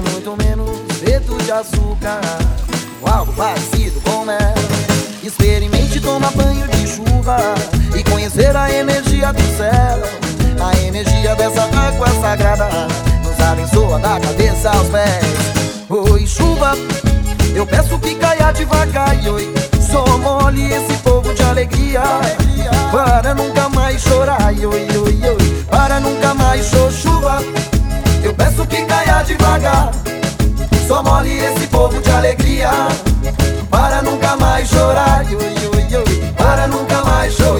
muito menos feito de açúcar, algo parecido com mel. Experimente tomar banho de chuva e conhecer a energia do céu, a energia dessa água sagrada nos abençoa da cabeça aos pés. Oi, chuva, eu peço que caia devagar e oi, só mole esse povo de alegria para nunca mais chorar. Oi, devagar Só mole esse povo de alegria Para nunca mais chorar Para nunca mais chorar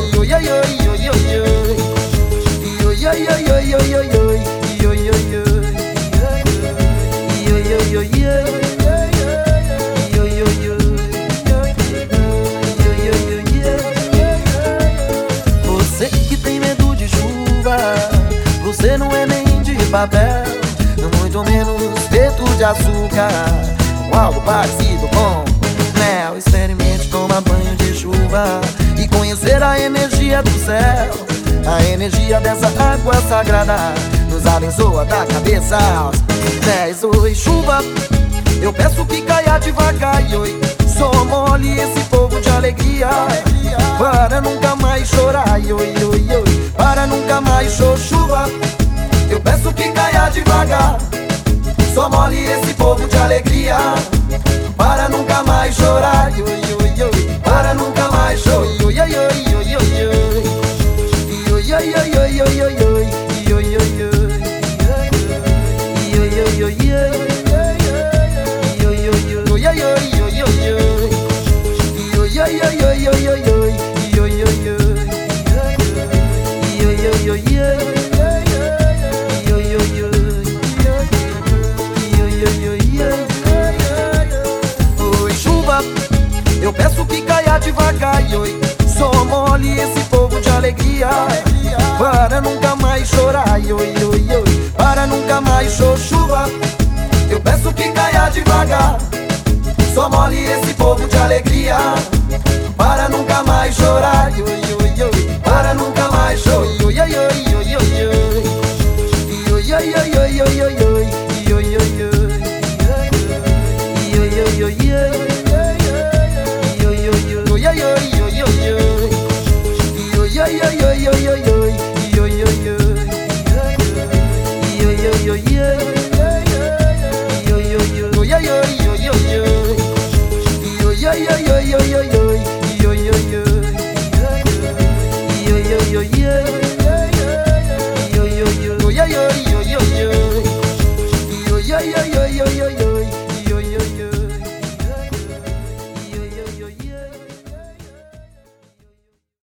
Você que tem medo de chuva Você não é nem papel Muito menos feito de açúcar. Algo parecido com mel. Experimente tomar banho de chuva E conhecer a energia do céu. A energia dessa água sagrada Nos abençoa da cabeça aos pés. Oi chuva, eu peço que caia devagar. E oi, só esse povo de alegria. Para nunca mais chorar. Oi, oi, oi, para nunca mais chorar. Chuva eu peço que caia devagar Só mole esse povo de alegria Eu peço que caia devagar oi. Só mole esse povo de alegria. Para nunca mais chorar oi, oi, oi. Para nunca mais chuva. Eu peço que caia devagar. Só mole esse povo de alegria. Para nunca mais chorar oi yo, yeah.